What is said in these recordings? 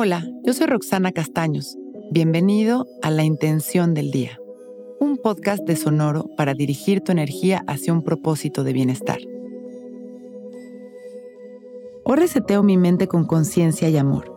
Hola, yo soy Roxana Castaños. Bienvenido a La Intención del Día, un podcast de Sonoro para dirigir tu energía hacia un propósito de bienestar. Hoy reseteo mi mente con conciencia y amor.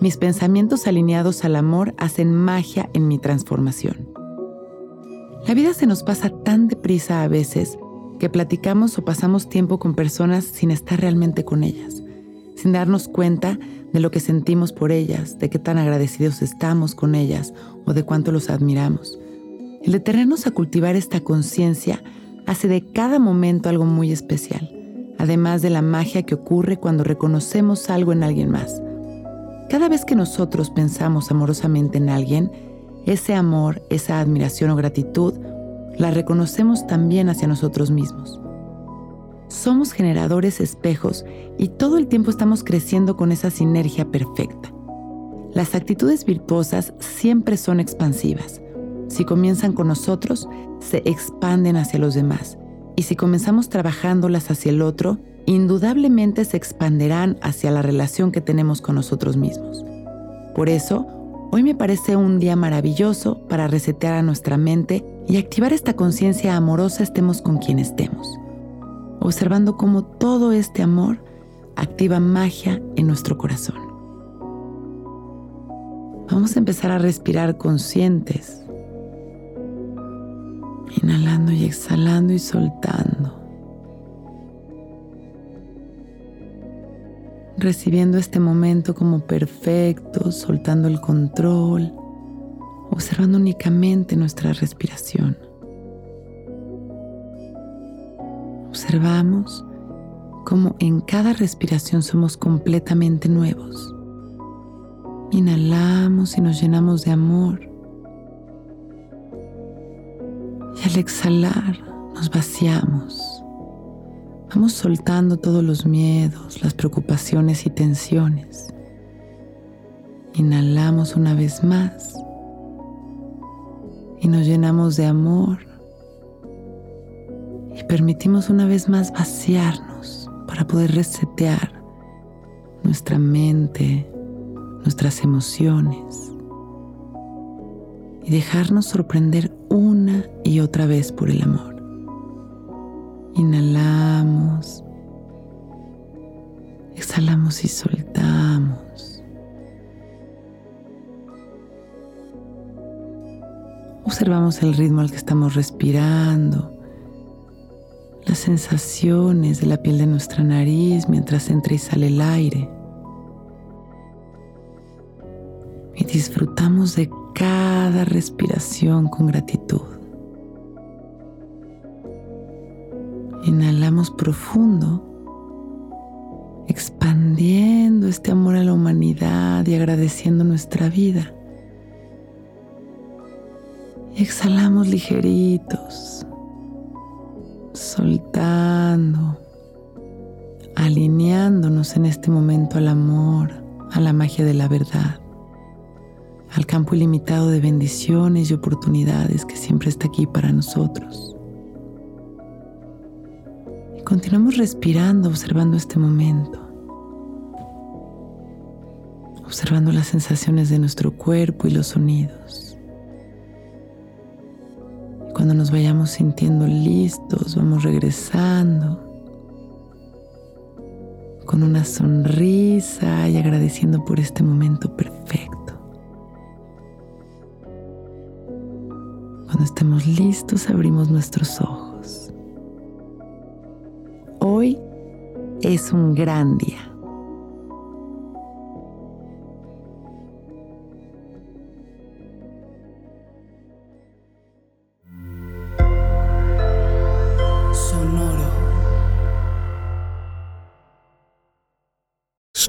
Mis pensamientos alineados al amor hacen magia en mi transformación. La vida se nos pasa tan deprisa a veces que platicamos o pasamos tiempo con personas sin estar realmente con ellas, sin darnos cuenta de lo que sentimos por ellas, de qué tan agradecidos estamos con ellas o de cuánto los admiramos. El detenernos a cultivar esta conciencia hace de cada momento algo muy especial, además de la magia que ocurre cuando reconocemos algo en alguien más. Cada vez que nosotros pensamos amorosamente en alguien, ese amor, esa admiración o gratitud, la reconocemos también hacia nosotros mismos. Somos generadores espejos y todo el tiempo estamos creciendo con esa sinergia perfecta. Las actitudes virtuosas siempre son expansivas. Si comienzan con nosotros, se expanden hacia los demás. Y si comenzamos trabajándolas hacia el otro, indudablemente se expanderán hacia la relación que tenemos con nosotros mismos. Por eso, hoy me parece un día maravilloso para resetear a nuestra mente y activar esta conciencia amorosa estemos con quien estemos observando cómo todo este amor activa magia en nuestro corazón. Vamos a empezar a respirar conscientes, inhalando y exhalando y soltando, recibiendo este momento como perfecto, soltando el control, observando únicamente nuestra respiración. Observamos cómo en cada respiración somos completamente nuevos. Inhalamos y nos llenamos de amor. Y al exhalar nos vaciamos. Vamos soltando todos los miedos, las preocupaciones y tensiones. Inhalamos una vez más y nos llenamos de amor y permitimos una vez más vaciarnos para poder resetear nuestra mente, nuestras emociones y dejarnos sorprender una y otra vez por el amor. Inhalamos, exhalamos y soltamos. Observamos el ritmo al que estamos respirando sensaciones de la piel de nuestra nariz mientras entra y sale el aire. Y disfrutamos de cada respiración con gratitud. Inhalamos profundo, expandiendo este amor a la humanidad y agradeciendo nuestra vida. Exhalamos ligeritos soltando, alineándonos en este momento al amor, a la magia de la verdad, al campo ilimitado de bendiciones y oportunidades que siempre está aquí para nosotros. Y continuamos respirando, observando este momento, observando las sensaciones de nuestro cuerpo y los sonidos. Cuando nos vayamos sintiendo listos, vamos regresando con una sonrisa y agradeciendo por este momento perfecto. Cuando estemos listos, abrimos nuestros ojos. Hoy es un gran día.